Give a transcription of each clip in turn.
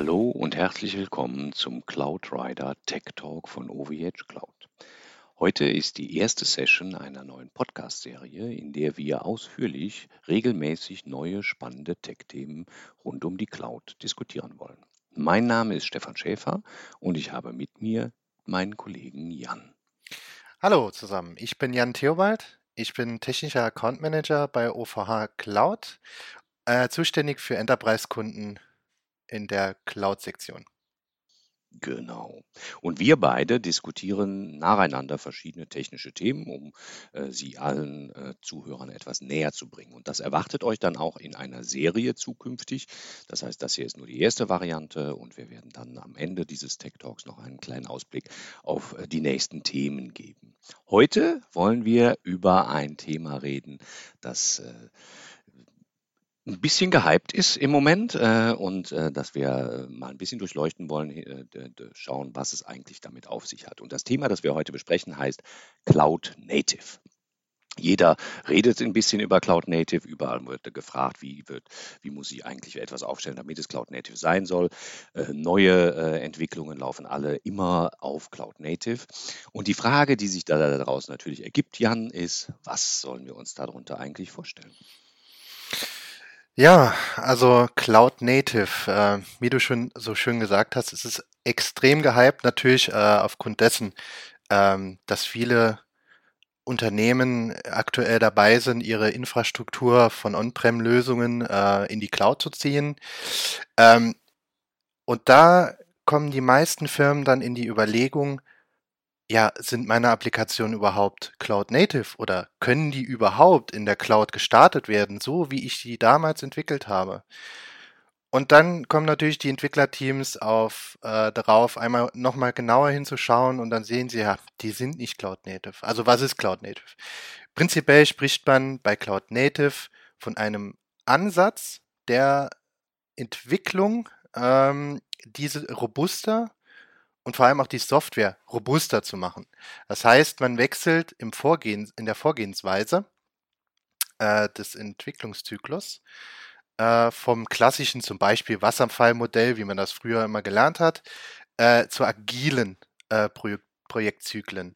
Hallo und herzlich willkommen zum Cloud Rider Tech Talk von OVH Cloud. Heute ist die erste Session einer neuen Podcast-Serie, in der wir ausführlich regelmäßig neue spannende Tech-Themen rund um die Cloud diskutieren wollen. Mein Name ist Stefan Schäfer und ich habe mit mir meinen Kollegen Jan. Hallo zusammen, ich bin Jan Theobald. Ich bin technischer Account Manager bei OVH Cloud, äh, zuständig für Enterprise-Kunden in der Cloud-Sektion. Genau. Und wir beide diskutieren nacheinander verschiedene technische Themen, um äh, sie allen äh, Zuhörern etwas näher zu bringen. Und das erwartet euch dann auch in einer Serie zukünftig. Das heißt, das hier ist nur die erste Variante und wir werden dann am Ende dieses Tech Talks noch einen kleinen Ausblick auf äh, die nächsten Themen geben. Heute wollen wir über ein Thema reden, das äh, ein bisschen gehypt ist im Moment äh, und äh, dass wir mal ein bisschen durchleuchten wollen, äh, schauen, was es eigentlich damit auf sich hat. Und das Thema, das wir heute besprechen, heißt Cloud Native. Jeder redet ein bisschen über Cloud Native, überall wird gefragt, wie, wird, wie muss ich eigentlich etwas aufstellen, damit es Cloud Native sein soll. Äh, neue äh, Entwicklungen laufen alle immer auf Cloud Native. Und die Frage, die sich da daraus natürlich ergibt, Jan, ist, was sollen wir uns darunter eigentlich vorstellen? Ja, also Cloud Native, äh, wie du schon so schön gesagt hast, es ist extrem gehypt, natürlich äh, aufgrund dessen, ähm, dass viele Unternehmen aktuell dabei sind, ihre Infrastruktur von On-Prem-Lösungen äh, in die Cloud zu ziehen. Ähm, und da kommen die meisten Firmen dann in die Überlegung, ja, sind meine Applikationen überhaupt Cloud Native oder können die überhaupt in der Cloud gestartet werden, so wie ich die damals entwickelt habe? Und dann kommen natürlich die Entwicklerteams auf äh, darauf, einmal nochmal genauer hinzuschauen und dann sehen sie ja, die sind nicht Cloud Native. Also was ist Cloud Native? Prinzipiell spricht man bei Cloud Native von einem Ansatz der Entwicklung, ähm, diese robuster und vor allem auch die Software robuster zu machen. Das heißt, man wechselt im Vorgehen, in der Vorgehensweise äh, des Entwicklungszyklus äh, vom klassischen zum Beispiel Wasserfallmodell, wie man das früher immer gelernt hat, äh, zu agilen äh, Projek Projektzyklen.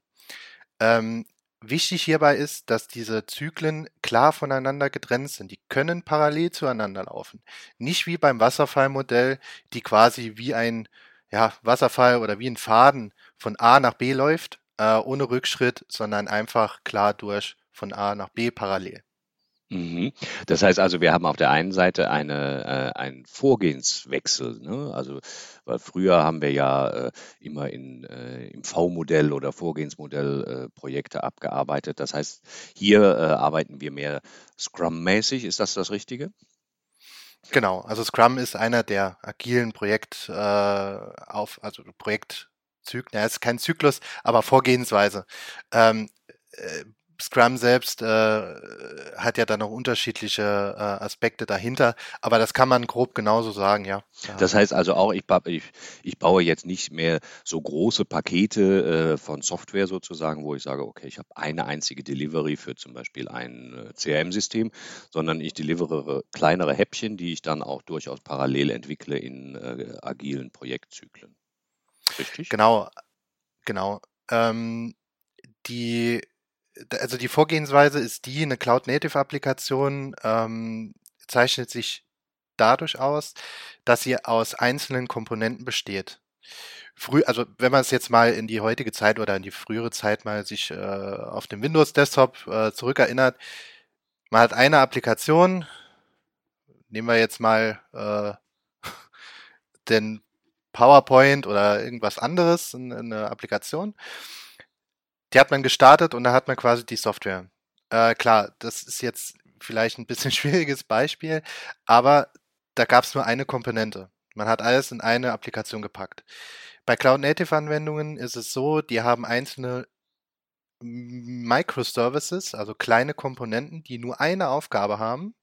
Ähm, wichtig hierbei ist, dass diese Zyklen klar voneinander getrennt sind. Die können parallel zueinander laufen. Nicht wie beim Wasserfallmodell, die quasi wie ein ja, Wasserfall oder wie ein Faden von A nach B läuft, äh, ohne Rückschritt, sondern einfach klar durch von A nach B parallel. Mhm. Das heißt also, wir haben auf der einen Seite eine, äh, einen Vorgehenswechsel. Ne? Also, weil früher haben wir ja äh, immer in, äh, im V-Modell oder Vorgehensmodell äh, Projekte abgearbeitet. Das heißt, hier äh, arbeiten wir mehr Scrum-mäßig. Ist das das Richtige? Genau, also Scrum ist einer der agilen Projekt äh, auf, also Projektzyklen, ja, ist kein Zyklus, aber Vorgehensweise. Ähm, äh, Scrum selbst äh, hat ja dann noch unterschiedliche äh, Aspekte dahinter, aber das kann man grob genauso sagen, ja. Das heißt also auch, ich, ich, ich baue jetzt nicht mehr so große Pakete äh, von Software sozusagen, wo ich sage, okay, ich habe eine einzige Delivery für zum Beispiel ein äh, CRM-System, sondern ich delivere kleinere Häppchen, die ich dann auch durchaus parallel entwickle in äh, agilen Projektzyklen. Richtig? Genau, genau. Ähm, die also die Vorgehensweise ist die, eine Cloud-Native-Applikation ähm, zeichnet sich dadurch aus, dass sie aus einzelnen Komponenten besteht. Früh, also wenn man es jetzt mal in die heutige Zeit oder in die frühere Zeit mal sich äh, auf dem Windows-Desktop äh, zurückerinnert, man hat eine Applikation, nehmen wir jetzt mal äh, den PowerPoint oder irgendwas anderes, eine Applikation die hat man gestartet und da hat man quasi die Software. Äh, klar, das ist jetzt vielleicht ein bisschen schwieriges Beispiel, aber da gab es nur eine Komponente. Man hat alles in eine Applikation gepackt. Bei Cloud Native Anwendungen ist es so, die haben einzelne Microservices, also kleine Komponenten, die nur eine Aufgabe haben.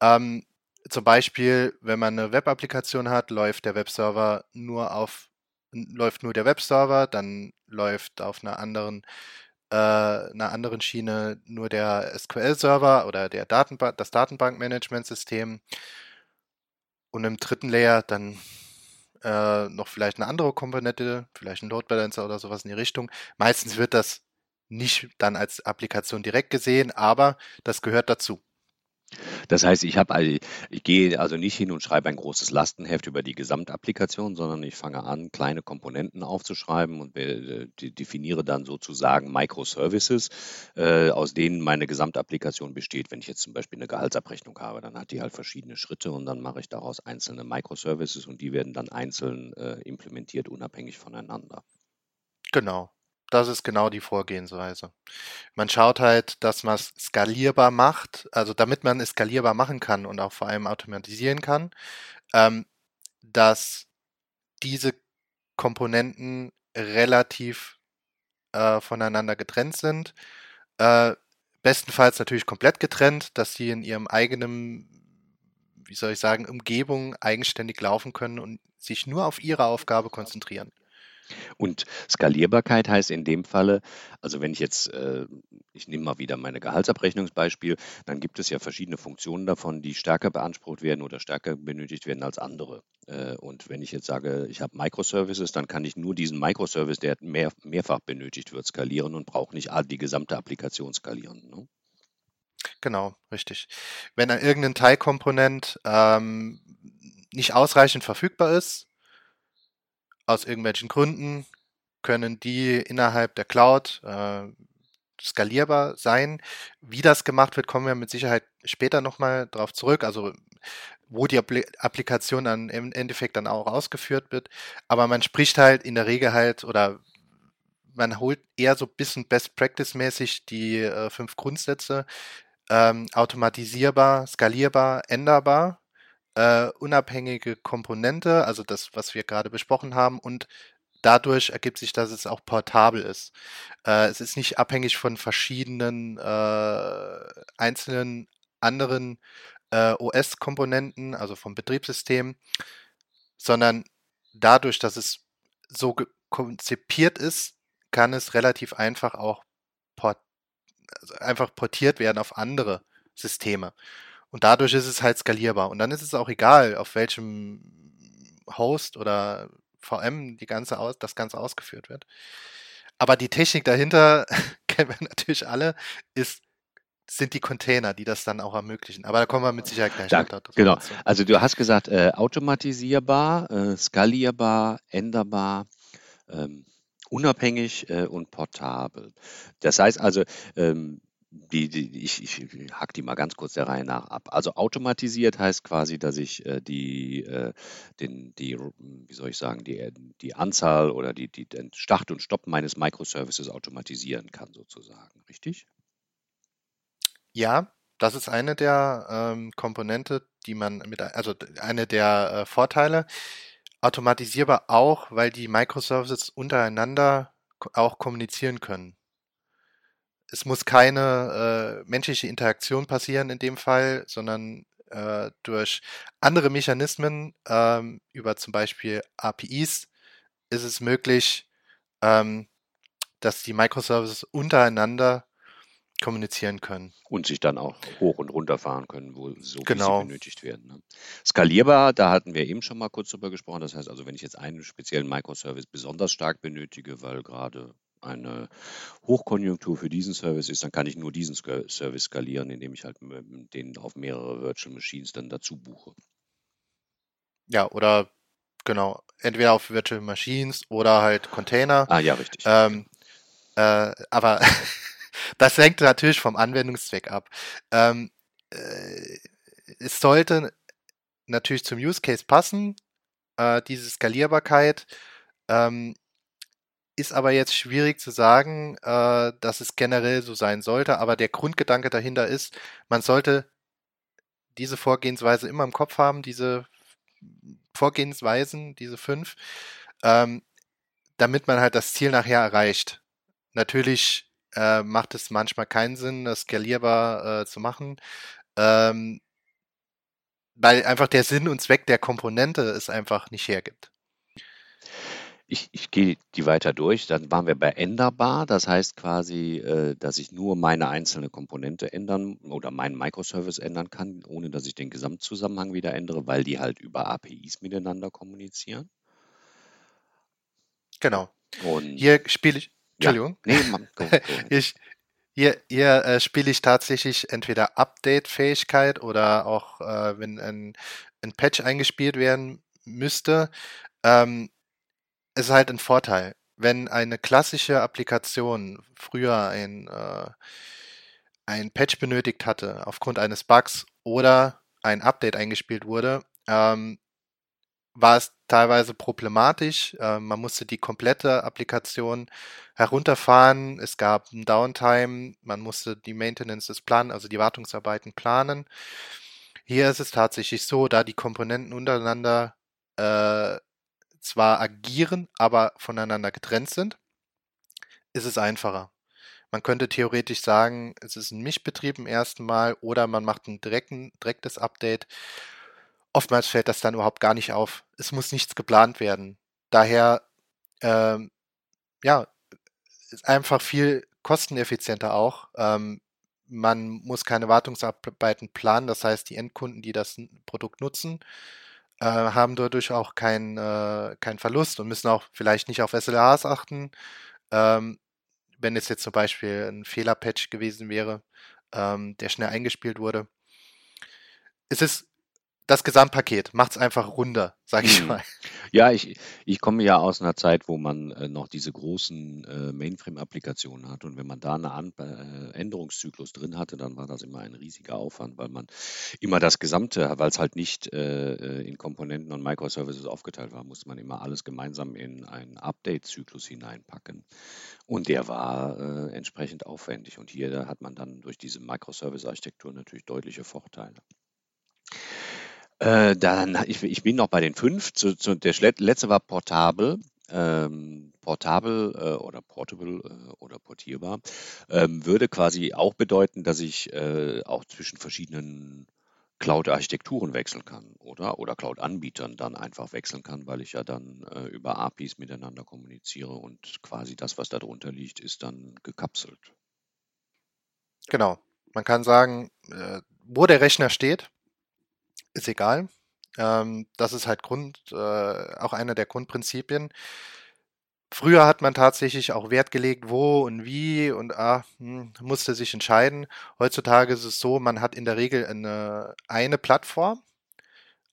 Ähm, zum Beispiel, wenn man eine Web-Applikation hat, läuft der Webserver nur auf läuft nur der Webserver, dann läuft auf einer anderen äh, einer anderen Schiene nur der SQL-Server oder der Datenbank, das Datenbankmanagementsystem und im dritten Layer dann äh, noch vielleicht eine andere Komponente, vielleicht ein Load Balancer oder sowas in die Richtung. Meistens wird das nicht dann als Applikation direkt gesehen, aber das gehört dazu. Das heißt, ich habe ich gehe also nicht hin und schreibe ein großes Lastenheft über die Gesamtapplikation, sondern ich fange an, kleine Komponenten aufzuschreiben und äh, definiere dann sozusagen Microservices, äh, aus denen meine Gesamtapplikation besteht. Wenn ich jetzt zum Beispiel eine Gehaltsabrechnung habe, dann hat die halt verschiedene Schritte und dann mache ich daraus einzelne Microservices und die werden dann einzeln äh, implementiert, unabhängig voneinander. Genau. Das ist genau die Vorgehensweise. Man schaut halt, dass man es skalierbar macht, also damit man es skalierbar machen kann und auch vor allem automatisieren kann, ähm, dass diese Komponenten relativ äh, voneinander getrennt sind. Äh, bestenfalls natürlich komplett getrennt, dass sie in ihrem eigenen, wie soll ich sagen, Umgebung eigenständig laufen können und sich nur auf ihre Aufgabe konzentrieren. Und Skalierbarkeit heißt in dem Falle, also wenn ich jetzt, äh, ich nehme mal wieder meine Gehaltsabrechnungsbeispiel, dann gibt es ja verschiedene Funktionen davon, die stärker beansprucht werden oder stärker benötigt werden als andere. Äh, und wenn ich jetzt sage, ich habe Microservices, dann kann ich nur diesen Microservice, der mehr, mehrfach benötigt wird, skalieren und brauche nicht die gesamte Applikation skalieren. Ne? Genau, richtig. Wenn dann irgendein Teilkomponent ähm, nicht ausreichend verfügbar ist, aus irgendwelchen Gründen können die innerhalb der Cloud äh, skalierbar sein. Wie das gemacht wird, kommen wir mit Sicherheit später nochmal drauf zurück. Also wo die Applikation dann im Endeffekt dann auch ausgeführt wird. Aber man spricht halt in der Regel halt oder man holt eher so ein bisschen Best Practice mäßig die äh, fünf Grundsätze. Ähm, automatisierbar, skalierbar, änderbar äh, unabhängige Komponente, also das, was wir gerade besprochen haben, und dadurch ergibt sich, dass es auch portabel ist. Äh, es ist nicht abhängig von verschiedenen äh, einzelnen anderen äh, OS-Komponenten, also vom Betriebssystem, sondern dadurch, dass es so konzipiert ist, kann es relativ einfach auch port also einfach portiert werden auf andere Systeme. Und dadurch ist es halt skalierbar. Und dann ist es auch egal, auf welchem Host oder VM die ganze aus, das Ganze ausgeführt wird. Aber die Technik dahinter, kennen wir natürlich alle, ist, sind die Container, die das dann auch ermöglichen. Aber da kommen wir mit Sicherheit gleich da, Genau. Also du hast gesagt, äh, automatisierbar, äh, skalierbar, änderbar, ähm, unabhängig äh, und portabel. Das heißt also, ähm, die, die, ich, ich hack die mal ganz kurz der Reihe nach ab. Also automatisiert heißt quasi, dass ich äh, die, äh, den, die, wie soll ich sagen, die, die Anzahl oder die, die, den Start und Stopp meines Microservices automatisieren kann, sozusagen, richtig? Ja, das ist eine der ähm, Komponente, die man mit, also eine der äh, Vorteile. Automatisierbar auch, weil die Microservices untereinander auch kommunizieren können es muss keine äh, menschliche Interaktion passieren in dem Fall, sondern äh, durch andere Mechanismen, ähm, über zum Beispiel APIs, ist es möglich, ähm, dass die Microservices untereinander kommunizieren können. Und sich dann auch hoch und runter fahren können, wo so genau. sie benötigt werden. Ne? Skalierbar, da hatten wir eben schon mal kurz drüber gesprochen. Das heißt also, wenn ich jetzt einen speziellen Microservice besonders stark benötige, weil gerade eine Hochkonjunktur für diesen Service ist, dann kann ich nur diesen Service skalieren, indem ich halt den auf mehrere Virtual Machines dann dazu buche. Ja, oder genau, entweder auf Virtual Machines oder halt Container. Ah ja, richtig. Ähm, äh, aber das hängt natürlich vom Anwendungszweck ab. Ähm, äh, es sollte natürlich zum Use Case passen, äh, diese Skalierbarkeit. Ähm, ist aber jetzt schwierig zu sagen, äh, dass es generell so sein sollte, aber der Grundgedanke dahinter ist, man sollte diese Vorgehensweise immer im Kopf haben, diese Vorgehensweisen, diese fünf, ähm, damit man halt das Ziel nachher erreicht. Natürlich äh, macht es manchmal keinen Sinn, das skalierbar äh, zu machen, ähm, weil einfach der Sinn und Zweck der Komponente es einfach nicht hergibt. Ich, ich gehe die weiter durch. Dann waren wir bei änderbar. Das heißt quasi, äh, dass ich nur meine einzelne Komponente ändern oder meinen Microservice ändern kann, ohne dass ich den Gesamtzusammenhang wieder ändere, weil die halt über APIs miteinander kommunizieren. Genau. Und Hier spiele ich, ja, Entschuldigung, nee, Mann, go, go. ich, hier, hier äh, spiele ich tatsächlich entweder Update-Fähigkeit oder auch, äh, wenn ein, ein Patch eingespielt werden müsste, ähm, ist halt ein Vorteil. Wenn eine klassische Applikation früher ein, äh, ein Patch benötigt hatte aufgrund eines Bugs oder ein Update eingespielt wurde, ähm, war es teilweise problematisch. Äh, man musste die komplette Applikation herunterfahren. Es gab ein Downtime. Man musste die Maintenance des Plan, also die Wartungsarbeiten planen. Hier ist es tatsächlich so, da die Komponenten untereinander äh, zwar agieren, aber voneinander getrennt sind, ist es einfacher. Man könnte theoretisch sagen, es ist ein Mischbetrieb im ersten Mal oder man macht ein direkten, direktes Update. Oftmals fällt das dann überhaupt gar nicht auf. Es muss nichts geplant werden. Daher, ähm, ja, ist einfach viel kosteneffizienter auch. Ähm, man muss keine Wartungsarbeiten planen. Das heißt, die Endkunden, die das Produkt nutzen, äh, haben dadurch auch keinen äh, keinen Verlust und müssen auch vielleicht nicht auf SLAs achten. Ähm, wenn es jetzt zum Beispiel ein Fehlerpatch gewesen wäre, ähm, der schnell eingespielt wurde. Es ist das Gesamtpaket macht es einfach runder, sag ich Mhm. mal. Ja, ich, ich komme ja aus einer Zeit, wo man äh, noch diese großen äh, Mainframe-Applikationen hatte. Und wenn man da einen An äh, Änderungszyklus drin hatte, dann war das immer ein riesiger Aufwand, weil man immer das Gesamte, weil es halt nicht äh, äh, in Komponenten und Microservices aufgeteilt war, musste man immer alles gemeinsam in einen Update-Zyklus hineinpacken. Und der war äh, entsprechend aufwendig. Und hier hat man dann durch diese Microservice-Architektur natürlich deutliche Vorteile. Äh, dann, ich, ich bin noch bei den fünf. Zu, zu, der letzte war portabel. Ähm, portabel äh, oder portable äh, oder portierbar ähm, würde quasi auch bedeuten, dass ich äh, auch zwischen verschiedenen Cloud-Architekturen wechseln kann, oder? Oder Cloud-Anbietern dann einfach wechseln kann, weil ich ja dann äh, über APIs miteinander kommuniziere und quasi das, was da drunter liegt, ist dann gekapselt. Genau. Man kann sagen, äh, wo der Rechner steht, ist egal. Ähm, das ist halt Grund, äh, auch einer der Grundprinzipien. Früher hat man tatsächlich auch Wert gelegt, wo und wie und ah, hm, musste sich entscheiden. Heutzutage ist es so, man hat in der Regel eine, eine Plattform,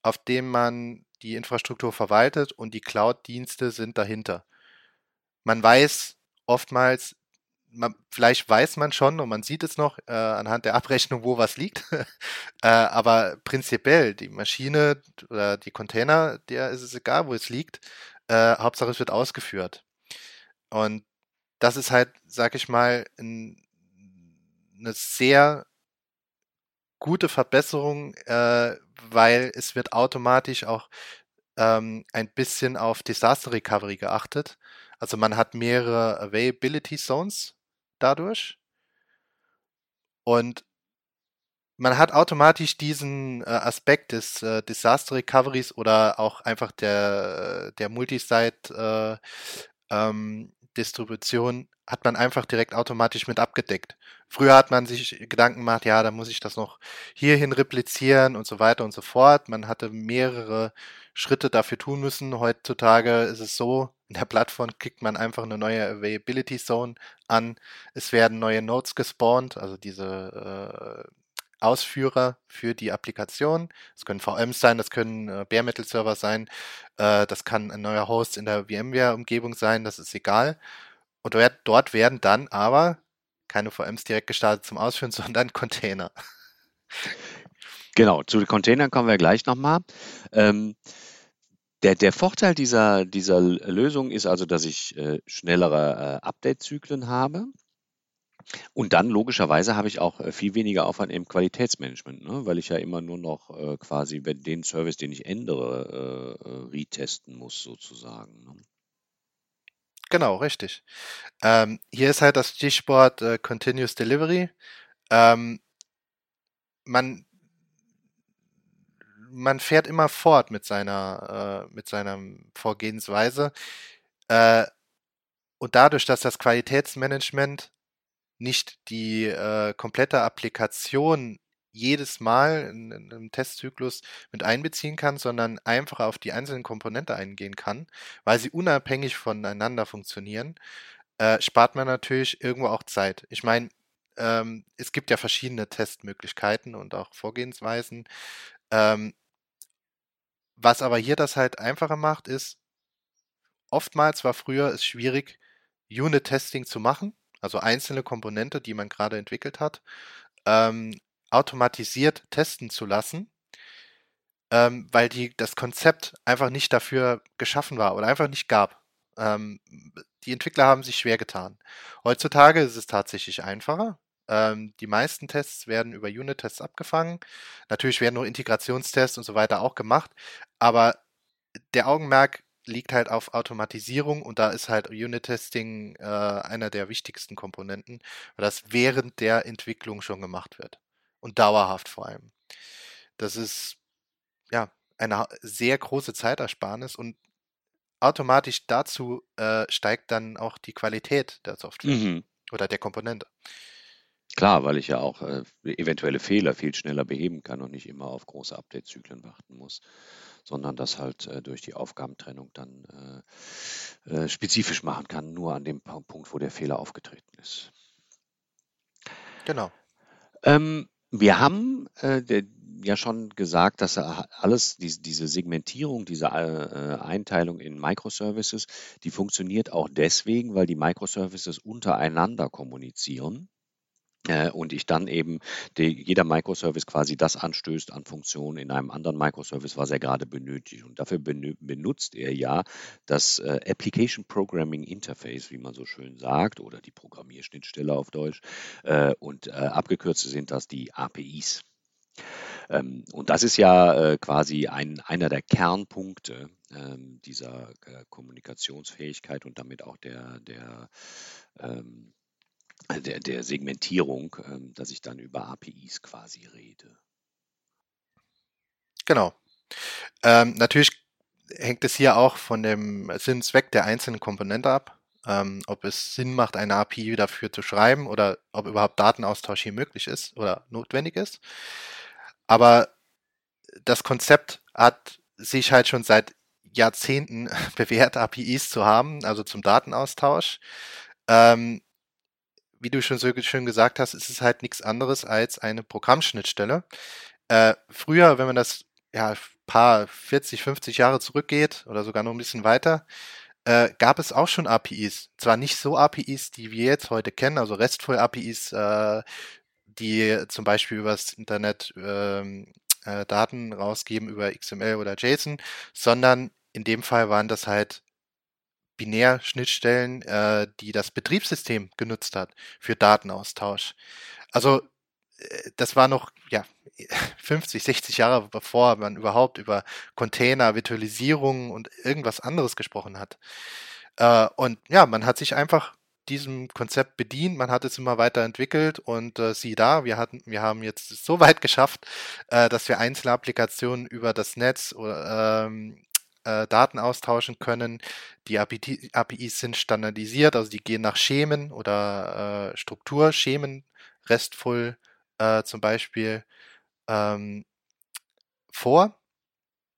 auf dem man die Infrastruktur verwaltet und die Cloud-Dienste sind dahinter. Man weiß oftmals, man, vielleicht weiß man schon und man sieht es noch äh, anhand der Abrechnung, wo was liegt. äh, aber prinzipiell, die Maschine oder die Container, der ist es egal, wo es liegt. Äh, Hauptsache, es wird ausgeführt. Und das ist halt, sag ich mal, ein, eine sehr gute Verbesserung, äh, weil es wird automatisch auch ähm, ein bisschen auf Disaster Recovery geachtet. Also man hat mehrere Availability Zones dadurch. Und man hat automatisch diesen äh, Aspekt des äh, Disaster Recoveries oder auch einfach der, der Multisite äh, ähm, Distribution hat man einfach direkt automatisch mit abgedeckt. Früher hat man sich Gedanken gemacht, ja, da muss ich das noch hierhin replizieren und so weiter und so fort. Man hatte mehrere Schritte dafür tun müssen. Heutzutage ist es so, in der Plattform klickt man einfach eine neue Availability Zone an. Es werden neue Nodes gespawnt, also diese äh, Ausführer für die Applikation. Das können VMs sein, das können äh, Bare Metal Server sein, äh, das kann ein neuer Host in der VMware-Umgebung sein, das ist egal. Und dort, dort werden dann aber keine VMs direkt gestartet zum Ausführen, sondern Container. Genau, zu den Containern kommen wir gleich nochmal. Ähm, der, der Vorteil dieser, dieser Lösung ist also, dass ich äh, schnellere äh, Update-Zyklen habe. Und dann logischerweise habe ich auch äh, viel weniger Aufwand im Qualitätsmanagement, ne? weil ich ja immer nur noch äh, quasi den Service, den ich ändere, äh, äh, retesten muss sozusagen. Ne? Genau, richtig. Ähm, hier ist halt das Stichwort äh, Continuous Delivery. Ähm, man, man fährt immer fort mit seiner, äh, mit seiner Vorgehensweise. Und dadurch, dass das Qualitätsmanagement nicht die äh, komplette Applikation jedes Mal in, in einem Testzyklus mit einbeziehen kann, sondern einfach auf die einzelnen Komponenten eingehen kann, weil sie unabhängig voneinander funktionieren, äh, spart man natürlich irgendwo auch Zeit. Ich meine, ähm, es gibt ja verschiedene Testmöglichkeiten und auch Vorgehensweisen. Ähm, was aber hier das halt einfacher macht, ist, oftmals war früher es schwierig, Unit-Testing zu machen, also einzelne Komponente, die man gerade entwickelt hat, ähm, automatisiert testen zu lassen, ähm, weil die, das Konzept einfach nicht dafür geschaffen war oder einfach nicht gab. Ähm, die Entwickler haben sich schwer getan. Heutzutage ist es tatsächlich einfacher. Ähm, die meisten Tests werden über Unit-Tests abgefangen. Natürlich werden nur Integrationstests und so weiter auch gemacht, aber der Augenmerk liegt halt auf Automatisierung und da ist halt Unit-Testing äh, einer der wichtigsten Komponenten, weil das während der Entwicklung schon gemacht wird und dauerhaft vor allem. Das ist ja eine sehr große Zeitersparnis und automatisch dazu äh, steigt dann auch die Qualität der Software mhm. oder der Komponente. Klar, weil ich ja auch äh, eventuelle Fehler viel schneller beheben kann und nicht immer auf große Update-Zyklen warten muss, sondern das halt äh, durch die Aufgabentrennung dann äh, äh spezifisch machen kann, nur an dem Punkt, wo der Fehler aufgetreten ist. Genau. Ähm, wir haben äh, der, ja schon gesagt, dass alles, diese, diese Segmentierung, diese äh, Einteilung in Microservices, die funktioniert auch deswegen, weil die Microservices untereinander kommunizieren. Äh, und ich dann eben die, jeder Microservice quasi das anstößt an Funktionen in einem anderen Microservice, was er gerade benötigt. Und dafür benutzt er ja das äh, Application Programming Interface, wie man so schön sagt, oder die Programmierschnittstelle auf Deutsch. Äh, und abgekürzt sind das die APIs. Ähm, und das ist ja quasi ein, einer der Kernpunkte ähm, dieser äh, Kommunikationsfähigkeit und damit auch der, der ähm, der, der Segmentierung, ähm, dass ich dann über APIs quasi rede. Genau. Ähm, natürlich hängt es hier auch von dem Sinn Zweck der einzelnen Komponente ab, ähm, ob es Sinn macht, eine API dafür zu schreiben oder ob überhaupt Datenaustausch hier möglich ist oder notwendig ist. Aber das Konzept hat sich halt schon seit Jahrzehnten bewährt, APIs zu haben, also zum Datenaustausch. Ähm, wie du schon so schön gesagt hast, ist es halt nichts anderes als eine Programmschnittstelle. Äh, früher, wenn man das ja paar 40, 50 Jahre zurückgeht oder sogar noch ein bisschen weiter, äh, gab es auch schon APIs. Zwar nicht so APIs, die wir jetzt heute kennen, also RESTful APIs, äh, die zum Beispiel übers Internet ähm, äh, Daten rausgeben über XML oder JSON, sondern in dem Fall waren das halt Binärschnittstellen, äh, die das Betriebssystem genutzt hat für Datenaustausch. Also äh, das war noch ja 50, 60 Jahre bevor man überhaupt über Container, Virtualisierung und irgendwas anderes gesprochen hat. Äh, und ja, man hat sich einfach diesem Konzept bedient, man hat es immer weiterentwickelt und äh, sieh da, wir hatten, wir haben jetzt so weit geschafft, äh, dass wir einzelne Applikationen über das Netz oder ähm, äh, Daten austauschen können. Die API, APIs sind standardisiert, also die gehen nach Schemen oder äh, Strukturschemen, RESTful äh, zum Beispiel, ähm, vor.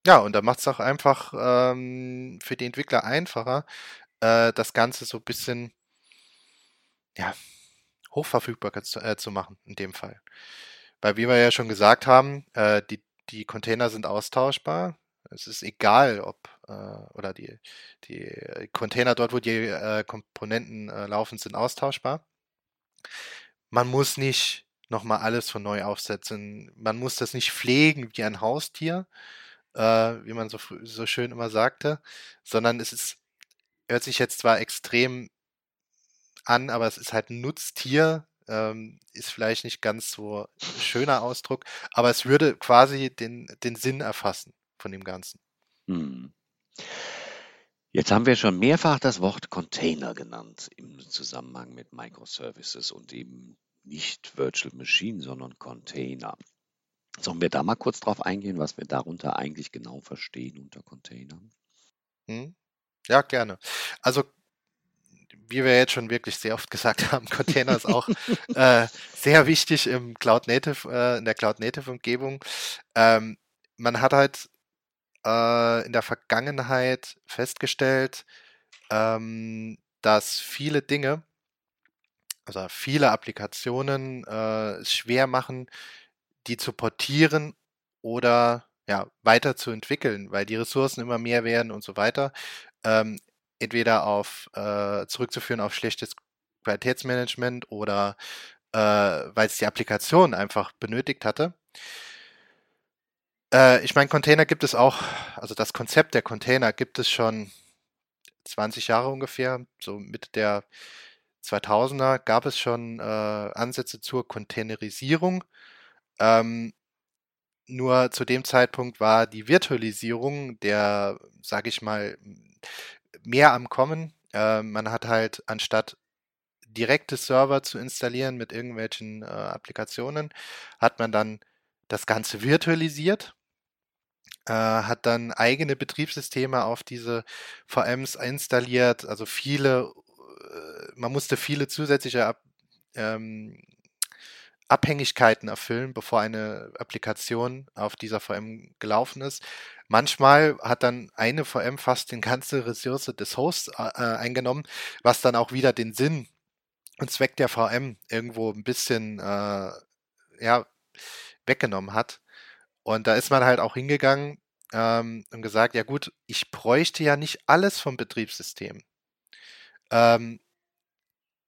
Ja, und da macht es auch einfach ähm, für die Entwickler einfacher, äh, das Ganze so ein bisschen ja, hochverfügbar zu, äh, zu machen, in dem Fall. Weil, wie wir ja schon gesagt haben, äh, die, die Container sind austauschbar. Es ist egal, ob äh, oder die, die Container dort, wo die äh, Komponenten äh, laufen, sind austauschbar. Man muss nicht nochmal alles von neu aufsetzen. Man muss das nicht pflegen wie ein Haustier, äh, wie man so, so schön immer sagte, sondern es ist, hört sich jetzt zwar extrem an, aber es ist halt ein Nutztier, ähm, ist vielleicht nicht ganz so schöner Ausdruck, aber es würde quasi den, den Sinn erfassen von dem Ganzen. Hm. Jetzt haben wir schon mehrfach das Wort Container genannt im Zusammenhang mit Microservices und eben nicht Virtual Machine, sondern Container. Sollen wir da mal kurz drauf eingehen, was wir darunter eigentlich genau verstehen unter Containern? Hm? Ja, gerne. Also wie wir jetzt schon wirklich sehr oft gesagt haben, Container ist auch äh, sehr wichtig im Cloud Native, äh, in der Cloud Native Umgebung. Ähm, man hat halt äh, in der Vergangenheit festgestellt, ähm, dass viele Dinge, also viele Applikationen äh, es schwer machen, die zu portieren oder ja, weiterzuentwickeln, weil die Ressourcen immer mehr werden und so weiter. Ähm, entweder auf äh, zurückzuführen auf schlechtes Qualitätsmanagement oder äh, weil es die Applikation einfach benötigt hatte. Äh, ich meine, Container gibt es auch, also das Konzept der Container gibt es schon 20 Jahre ungefähr, so mit der 2000er gab es schon äh, Ansätze zur Containerisierung. Ähm, nur zu dem Zeitpunkt war die Virtualisierung der, sage ich mal, mehr am Kommen. Äh, man hat halt anstatt direkte Server zu installieren mit irgendwelchen äh, Applikationen, hat man dann das Ganze virtualisiert, äh, hat dann eigene Betriebssysteme auf diese VMs installiert, also viele, äh, man musste viele zusätzliche ähm, Abhängigkeiten erfüllen, bevor eine Applikation auf dieser VM gelaufen ist. Manchmal hat dann eine VM fast die ganze Ressource des Hosts äh, äh, eingenommen, was dann auch wieder den Sinn und Zweck der VM irgendwo ein bisschen äh, ja, weggenommen hat. Und da ist man halt auch hingegangen ähm, und gesagt, ja gut, ich bräuchte ja nicht alles vom Betriebssystem. Ähm,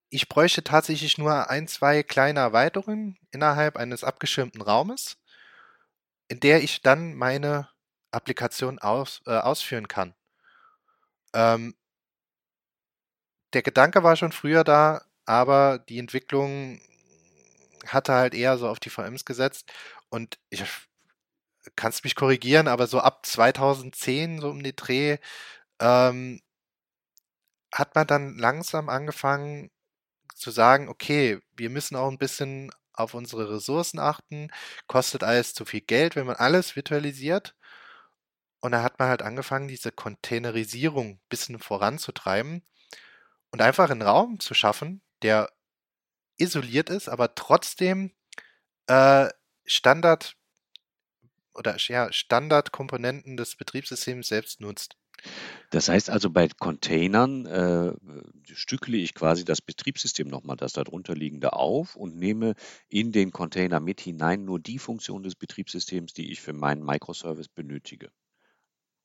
ich bräuchte tatsächlich nur ein, zwei kleine Erweiterungen innerhalb eines abgeschirmten Raumes, in der ich dann meine Applikation aus, äh, ausführen kann. Ähm, der Gedanke war schon früher da, aber die Entwicklung hatte halt eher so auf die VMs gesetzt und ich kannst mich korrigieren, aber so ab 2010, so um die Dreh, ähm, hat man dann langsam angefangen, zu sagen, okay, wir müssen auch ein bisschen auf unsere Ressourcen achten, kostet alles zu viel Geld, wenn man alles virtualisiert. Und da hat man halt angefangen, diese Containerisierung ein bisschen voranzutreiben und einfach einen Raum zu schaffen, der isoliert ist, aber trotzdem äh, Standard oder ja, Standardkomponenten des Betriebssystems selbst nutzt. Das heißt also, bei Containern äh, stückele ich quasi das Betriebssystem nochmal, das darunter liegende auf und nehme in den Container mit hinein nur die Funktion des Betriebssystems, die ich für meinen Microservice benötige.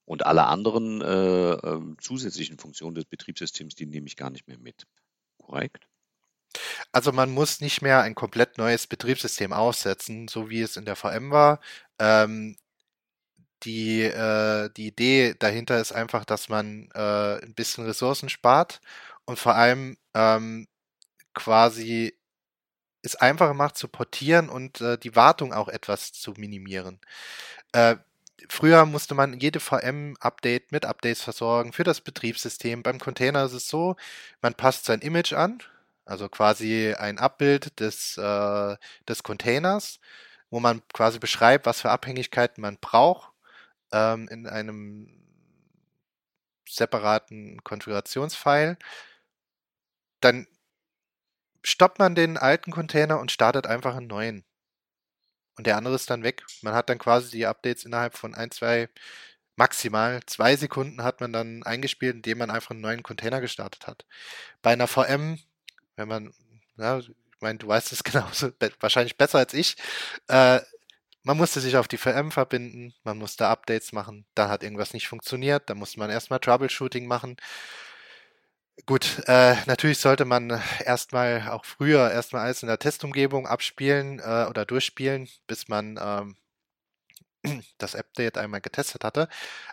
Und alle anderen äh, äh, zusätzlichen Funktionen des Betriebssystems, die nehme ich gar nicht mehr mit. Korrekt? Also man muss nicht mehr ein komplett neues Betriebssystem aussetzen, so wie es in der VM war. Ähm, die, äh, die Idee dahinter ist einfach, dass man äh, ein bisschen Ressourcen spart und vor allem ähm, quasi es einfacher macht zu portieren und äh, die Wartung auch etwas zu minimieren. Äh, früher musste man jede VM-Update mit Updates versorgen für das Betriebssystem. Beim Container ist es so, man passt sein Image an, also quasi ein Abbild des, äh, des Containers, wo man quasi beschreibt, was für Abhängigkeiten man braucht ähm, in einem separaten Konfigurationsfile. Dann stoppt man den alten Container und startet einfach einen neuen. Und der andere ist dann weg. Man hat dann quasi die Updates innerhalb von ein, zwei, maximal zwei Sekunden hat man dann eingespielt, indem man einfach einen neuen Container gestartet hat. Bei einer VM, wenn man, ja, ich meine, du weißt es genauso, wahrscheinlich besser als ich, äh, man musste sich auf die VM verbinden, man musste Updates machen, dann hat irgendwas nicht funktioniert, dann musste man erstmal Troubleshooting machen. Gut, äh, natürlich sollte man erstmal auch früher erstmal alles in der Testumgebung abspielen äh, oder durchspielen, bis man ähm, das Update einmal getestet hatte.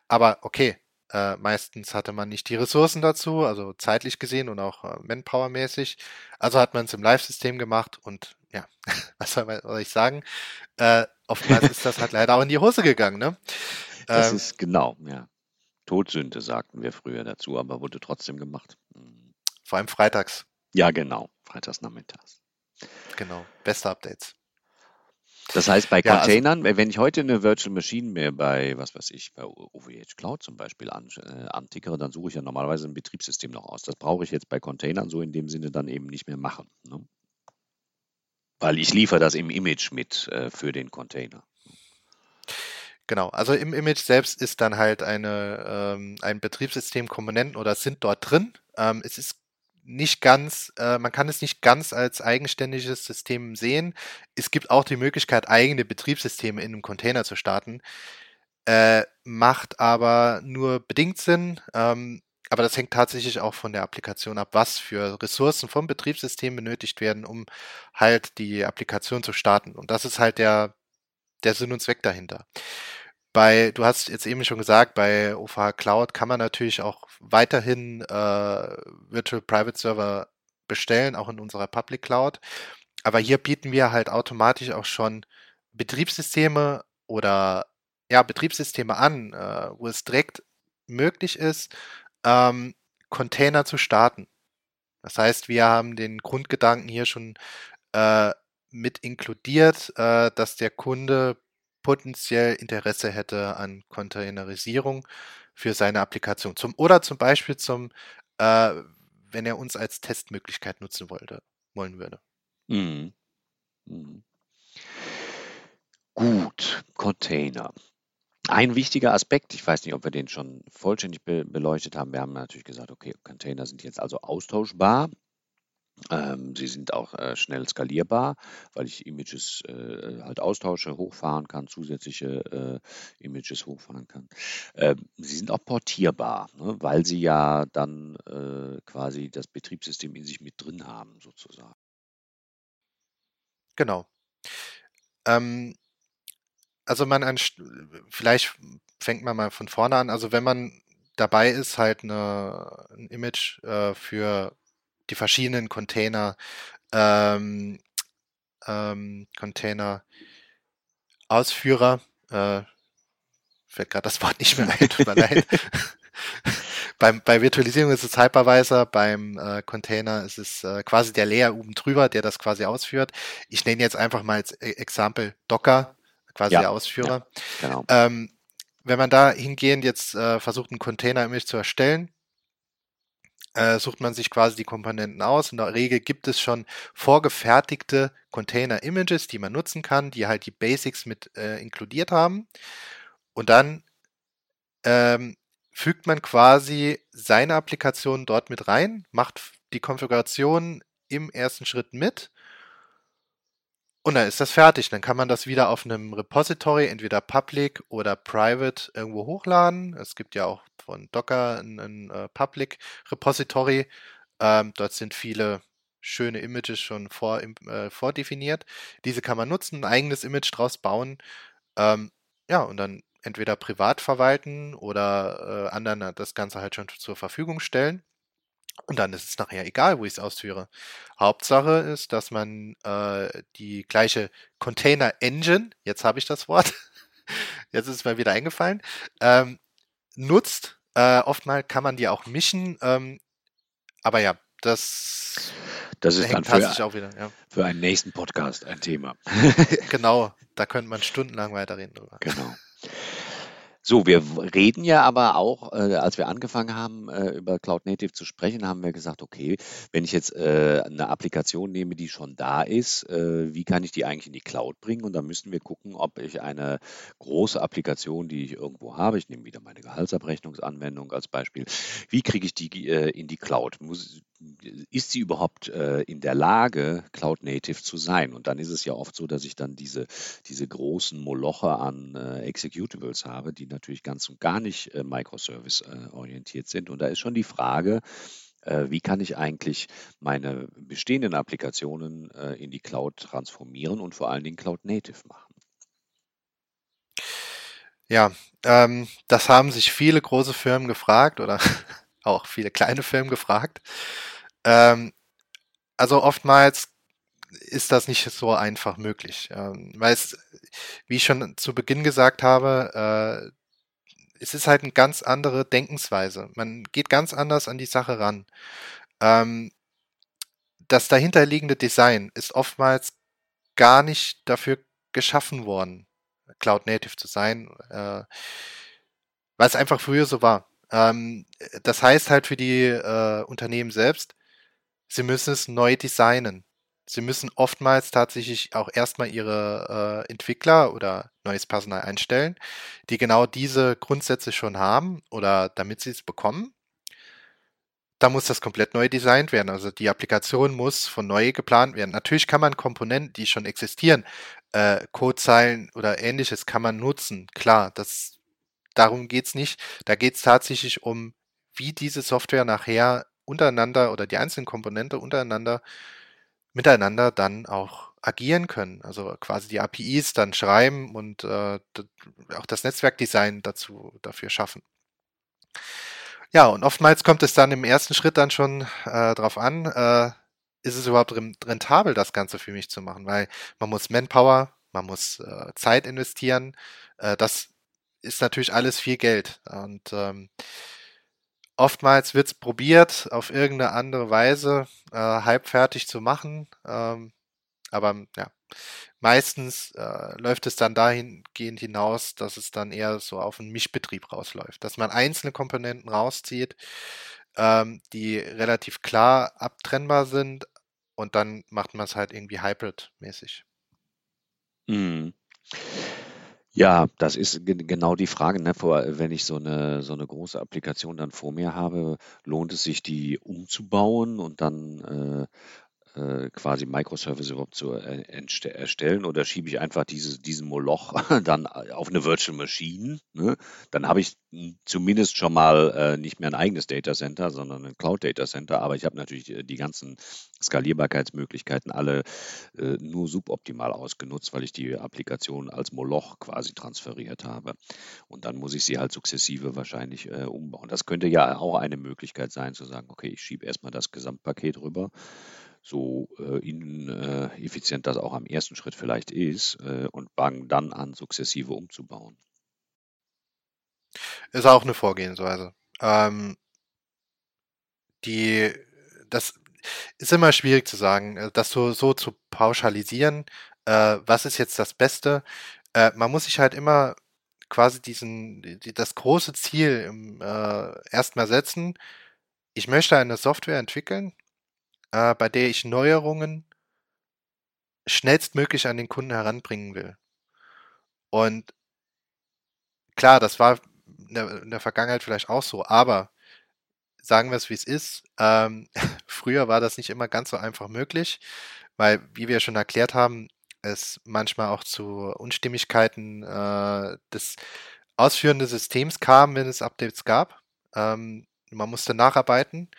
Aber okay, äh, meistens hatte man nicht die Ressourcen dazu, also zeitlich gesehen und auch äh, Manpower-mäßig. Also hat man es im Live-System gemacht und ja, was soll, man, soll ich sagen? Äh, oftmals ist das halt leider auch in die Hose gegangen, ne? Das ähm, ist genau, ja. Todsünde sagten wir früher dazu, aber wurde trotzdem gemacht. Mhm. Vor allem freitags. Ja, genau. Freitags nachmittags. Genau. Beste Updates. Das heißt, bei ja, Containern, also, wenn ich heute eine Virtual Machine mir bei, was weiß ich, bei OVH Cloud zum Beispiel an, äh, antickere, dann suche ich ja normalerweise ein Betriebssystem noch aus. Das brauche ich jetzt bei Containern so in dem Sinne dann eben nicht mehr machen. Ne? Weil ich liefere das im Image mit äh, für den Container. Genau, also im Image selbst ist dann halt eine, ähm, ein Betriebssystem-Komponenten oder sind dort drin. Ähm, es ist nicht ganz, äh, man kann es nicht ganz als eigenständiges System sehen. Es gibt auch die Möglichkeit, eigene Betriebssysteme in einem Container zu starten. Äh, macht aber nur bedingt Sinn. Ähm, aber das hängt tatsächlich auch von der Applikation ab, was für Ressourcen vom Betriebssystem benötigt werden, um halt die Applikation zu starten. Und das ist halt der, der Sinn und Zweck dahinter. Bei, du hast jetzt eben schon gesagt, bei OVH Cloud kann man natürlich auch weiterhin äh, Virtual Private Server bestellen, auch in unserer Public Cloud. Aber hier bieten wir halt automatisch auch schon Betriebssysteme oder ja, Betriebssysteme an, äh, wo es direkt möglich ist, ähm, Container zu starten. Das heißt, wir haben den Grundgedanken hier schon äh, mit inkludiert, äh, dass der Kunde potenziell Interesse hätte an Containerisierung für seine Applikation. Zum, oder zum Beispiel zum, äh, wenn er uns als Testmöglichkeit nutzen wollte, wollen würde. Mhm. Mhm. Gut, Container. Ein wichtiger Aspekt, ich weiß nicht, ob wir den schon vollständig be beleuchtet haben. Wir haben natürlich gesagt, okay, Container sind jetzt also austauschbar. Ähm, sie sind auch äh, schnell skalierbar, weil ich Images äh, halt austausche, hochfahren kann, zusätzliche äh, Images hochfahren kann. Ähm, sie sind auch portierbar, ne, weil sie ja dann äh, quasi das Betriebssystem in sich mit drin haben, sozusagen. Genau. Ähm, also man vielleicht fängt man mal von vorne an. Also wenn man dabei ist, halt eine, ein Image äh, für die verschiedenen Container, ähm, ähm, Container Ausführer, äh, fällt gerade das Wort nicht mehr ein, tut mir leid. beim, bei Virtualisierung ist es Hypervisor, beim äh, Container ist es äh, quasi der Layer oben drüber, der das quasi ausführt. Ich nenne jetzt einfach mal als e-, Example Docker, quasi ja, der Ausführer. Ja, genau. ähm, wenn man da hingehend jetzt äh, versucht, ein Container-Image zu erstellen, äh, sucht man sich quasi die Komponenten aus. In der Regel gibt es schon vorgefertigte Container-Images, die man nutzen kann, die halt die Basics mit äh, inkludiert haben. Und dann ähm, fügt man quasi seine Applikation dort mit rein, macht die Konfiguration im ersten Schritt mit und dann ist das fertig. Dann kann man das wieder auf einem Repository, entweder public oder private, irgendwo hochladen. Es gibt ja auch von Docker ein, ein uh, Public Repository. Ähm, dort sind viele schöne Images schon vor, äh, vordefiniert. Diese kann man nutzen, ein eigenes Image draus bauen. Ähm, ja, und dann entweder privat verwalten oder äh, anderen das Ganze halt schon zur Verfügung stellen. Und dann ist es nachher egal, wo ich es ausführe. Hauptsache ist, dass man äh, die gleiche Container Engine, jetzt habe ich das Wort, jetzt ist es mir wieder eingefallen, ähm, nutzt. Äh, oftmals kann man die auch mischen. Ähm, aber ja, das, das ist dann für, wieder, ja. für einen nächsten Podcast ein Thema. genau, da könnte man stundenlang weiterreden drüber. Genau. So, wir reden ja aber auch, äh, als wir angefangen haben, äh, über Cloud Native zu sprechen, haben wir gesagt, okay, wenn ich jetzt äh, eine Applikation nehme, die schon da ist, äh, wie kann ich die eigentlich in die Cloud bringen? Und dann müssen wir gucken, ob ich eine große Applikation, die ich irgendwo habe, ich nehme wieder meine Gehaltsabrechnungsanwendung als Beispiel, wie kriege ich die äh, in die Cloud? Muss, ist sie überhaupt äh, in der Lage, Cloud Native zu sein? Und dann ist es ja oft so, dass ich dann diese, diese großen Moloche an Executables habe, die natürlich ganz und gar nicht äh, Microservice-orientiert äh, sind. Und da ist schon die Frage, äh, wie kann ich eigentlich meine bestehenden Applikationen äh, in die Cloud transformieren und vor allen Dingen Cloud Native machen? Ja, ähm, das haben sich viele große Firmen gefragt oder auch viele kleine Firmen gefragt. Ähm, also oftmals ist das nicht so einfach möglich, ähm, weil es, wie ich schon zu Beginn gesagt habe, äh, es ist halt eine ganz andere Denkensweise. Man geht ganz anders an die Sache ran. Ähm, das dahinterliegende Design ist oftmals gar nicht dafür geschaffen worden, Cloud Native zu sein, äh, weil es einfach früher so war. Ähm, das heißt halt für die äh, Unternehmen selbst, sie müssen es neu designen. Sie müssen oftmals tatsächlich auch erstmal ihre äh, Entwickler oder neues Personal einstellen, die genau diese Grundsätze schon haben oder damit sie es bekommen. Da muss das komplett neu designt werden. Also die Applikation muss von neu geplant werden. Natürlich kann man Komponenten, die schon existieren, äh, Codezeilen oder ähnliches kann man nutzen. Klar, das darum geht's nicht. Da geht's tatsächlich um, wie diese Software nachher untereinander oder die einzelnen Komponente untereinander miteinander dann auch agieren können. Also quasi die APIs dann schreiben und äh, auch das Netzwerkdesign dazu dafür schaffen. Ja, und oftmals kommt es dann im ersten Schritt dann schon äh, darauf an, äh, ist es überhaupt rentabel, das Ganze für mich zu machen, weil man muss Manpower, man muss äh, Zeit investieren. Äh, das ist natürlich alles viel Geld. Und ähm, oftmals wird es probiert, auf irgendeine andere Weise äh, halbfertig zu machen. Ähm, aber ja, meistens äh, läuft es dann dahingehend hinaus, dass es dann eher so auf einen Mischbetrieb rausläuft, dass man einzelne Komponenten rauszieht, ähm, die relativ klar abtrennbar sind und dann macht man es halt irgendwie hybrid-mäßig. Mhm. Ja, das ist genau die Frage, ne? Vor wenn ich so eine so eine große Applikation dann vor mir habe, lohnt es sich, die umzubauen und dann, äh äh, quasi Microservice überhaupt zu äh, erstellen oder schiebe ich einfach diese, diesen Moloch dann auf eine Virtual Machine? Ne? Dann habe ich zumindest schon mal äh, nicht mehr ein eigenes Data Center, sondern ein Cloud Data Center, aber ich habe natürlich äh, die ganzen Skalierbarkeitsmöglichkeiten alle äh, nur suboptimal ausgenutzt, weil ich die Applikation als Moloch quasi transferiert habe. Und dann muss ich sie halt sukzessive wahrscheinlich äh, umbauen. Das könnte ja auch eine Möglichkeit sein, zu sagen, okay, ich schiebe erstmal das Gesamtpaket rüber so äh, ineffizient das auch am ersten Schritt vielleicht ist, äh, und fangen dann an, sukzessive umzubauen. Ist auch eine Vorgehensweise. Ähm, die, das ist immer schwierig zu sagen, äh, das so, so zu pauschalisieren. Äh, was ist jetzt das Beste? Äh, man muss sich halt immer quasi diesen, die, das große Ziel äh, erstmal setzen. Ich möchte eine Software entwickeln, äh, bei der ich Neuerungen schnellstmöglich an den Kunden heranbringen will. Und klar, das war in der, in der Vergangenheit vielleicht auch so, aber sagen wir es wie es ist, ähm, früher war das nicht immer ganz so einfach möglich, weil, wie wir schon erklärt haben, es manchmal auch zu Unstimmigkeiten äh, des ausführenden Systems kam, wenn es Updates gab. Ähm, man musste nacharbeiten.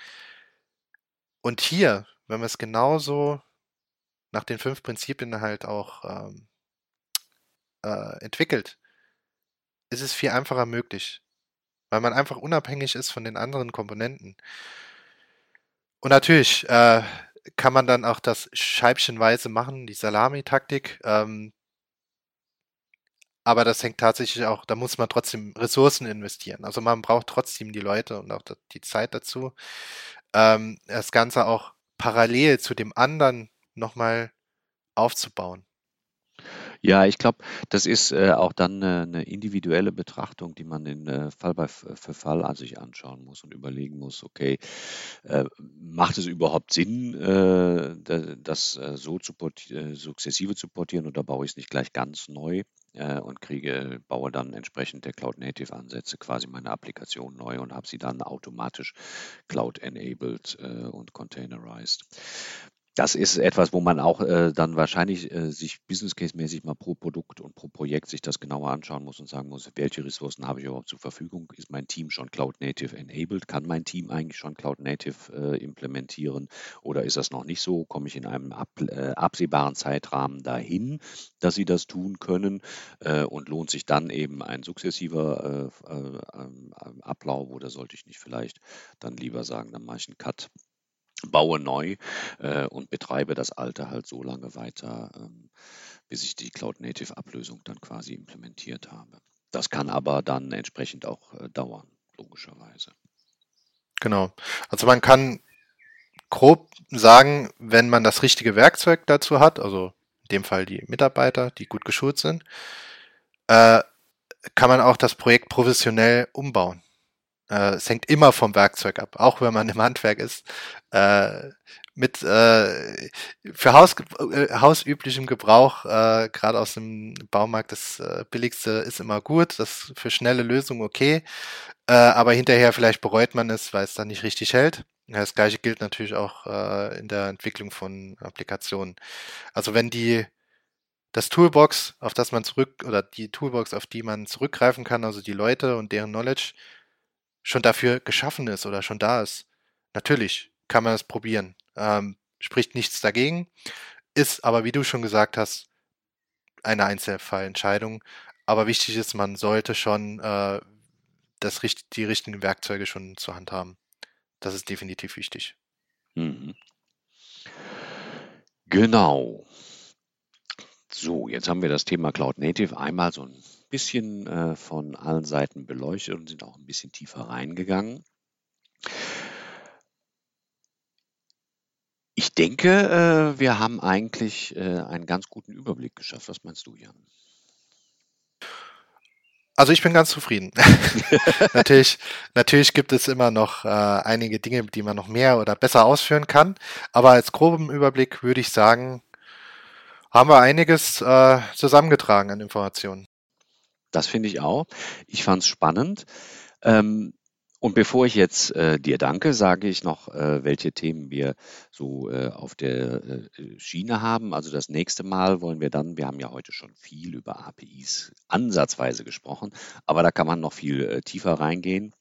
Und hier, wenn man es genauso nach den fünf Prinzipien halt auch ähm, äh, entwickelt, ist es viel einfacher möglich, weil man einfach unabhängig ist von den anderen Komponenten. Und natürlich äh, kann man dann auch das scheibchenweise machen, die Salami-Taktik. Ähm, aber das hängt tatsächlich auch, da muss man trotzdem Ressourcen investieren. Also man braucht trotzdem die Leute und auch die Zeit dazu ähm, das Ganze auch parallel zu dem anderen nochmal aufzubauen. Ja, ich glaube, das ist äh, auch dann eine, eine individuelle Betrachtung, die man in äh, Fall bei für Fall an sich anschauen muss und überlegen muss, okay, äh, macht es überhaupt Sinn, äh, das äh, so zu äh, sukzessive zu portieren oder baue ich es nicht gleich ganz neu? äh, und kriege, baue dann entsprechend der Cloud Native Ansätze quasi meine Applikation neu und habe sie dann automatisch Cloud enabled äh, und containerized. Das ist etwas, wo man auch äh, dann wahrscheinlich äh, sich Business Case mäßig mal pro Produkt und pro Projekt sich das genauer anschauen muss und sagen muss, welche Ressourcen habe ich überhaupt zur Verfügung? Ist mein Team schon Cloud Native enabled? Kann mein Team eigentlich schon Cloud Native äh, implementieren? Oder ist das noch nicht so? Komme ich in einem ab, äh, absehbaren Zeitrahmen dahin, dass sie das tun können? Äh, und lohnt sich dann eben ein sukzessiver äh, ähm, Ablauf oder sollte ich nicht vielleicht dann lieber sagen, dann mache ich einen Cut baue neu äh, und betreibe das alte halt so lange weiter, ähm, bis ich die Cloud Native Ablösung dann quasi implementiert habe. Das kann aber dann entsprechend auch äh, dauern, logischerweise. Genau. Also man kann grob sagen, wenn man das richtige Werkzeug dazu hat, also in dem Fall die Mitarbeiter, die gut geschult sind, äh, kann man auch das Projekt professionell umbauen. Äh, es hängt immer vom Werkzeug ab, auch wenn man im Handwerk ist. Äh, mit äh, für Haus, äh, hausüblichem Gebrauch, äh, gerade aus dem Baumarkt, das äh, billigste ist immer gut, das für schnelle Lösungen okay, aber hinterher vielleicht bereut man es, weil es dann nicht richtig hält. Das gleiche gilt natürlich auch in der Entwicklung von Applikationen. Also wenn die das Toolbox, auf das man zurück oder die Toolbox, auf die man zurückgreifen kann, also die Leute und deren Knowledge schon dafür geschaffen ist oder schon da ist. Natürlich kann man es probieren. Ähm, spricht nichts dagegen, ist aber, wie du schon gesagt hast, eine Einzelfallentscheidung. Aber wichtig ist, man sollte schon äh, das, die richtigen Werkzeuge schon zur Hand haben. Das ist definitiv wichtig. Mhm. Genau. So, jetzt haben wir das Thema Cloud Native einmal so ein bisschen äh, von allen Seiten beleuchtet und sind auch ein bisschen tiefer reingegangen. Ich denke, äh, wir haben eigentlich äh, einen ganz guten Überblick geschafft. Was meinst du, Jan? Also ich bin ganz zufrieden. natürlich, natürlich gibt es immer noch äh, einige Dinge, die man noch mehr oder besser ausführen kann. Aber als groben Überblick würde ich sagen, haben wir einiges äh, zusammengetragen an Informationen. Das finde ich auch. Ich fand es spannend. Ähm, und bevor ich jetzt äh, dir danke, sage ich noch, äh, welche Themen wir so äh, auf der äh, Schiene haben. Also das nächste Mal wollen wir dann, wir haben ja heute schon viel über APIs ansatzweise gesprochen, aber da kann man noch viel äh, tiefer reingehen.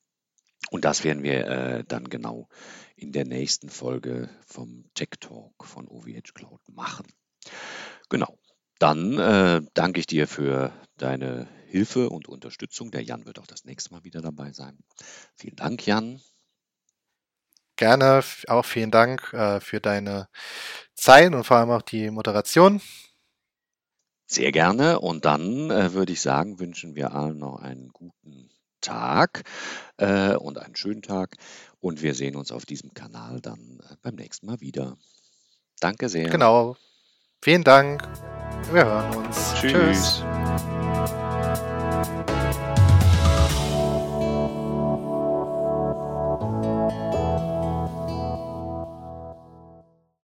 Und das werden wir äh, dann genau in der nächsten Folge vom Tech Talk von OVH Cloud machen. Genau. Dann danke ich dir für deine Hilfe und Unterstützung. Der Jan wird auch das nächste Mal wieder dabei sein. Vielen Dank, Jan. Gerne, auch vielen Dank äh, für deine Zeit und vor allem auch die Moderation. Sehr gerne. Und dann äh, würde ich sagen, wünschen wir allen noch einen guten Tag äh, und einen schönen Tag. Und wir sehen uns auf diesem Kanal dann beim nächsten Mal wieder. Danke sehr. Genau. Vielen Dank. Wir hören uns. Tschüss. Tschüss. Thank you.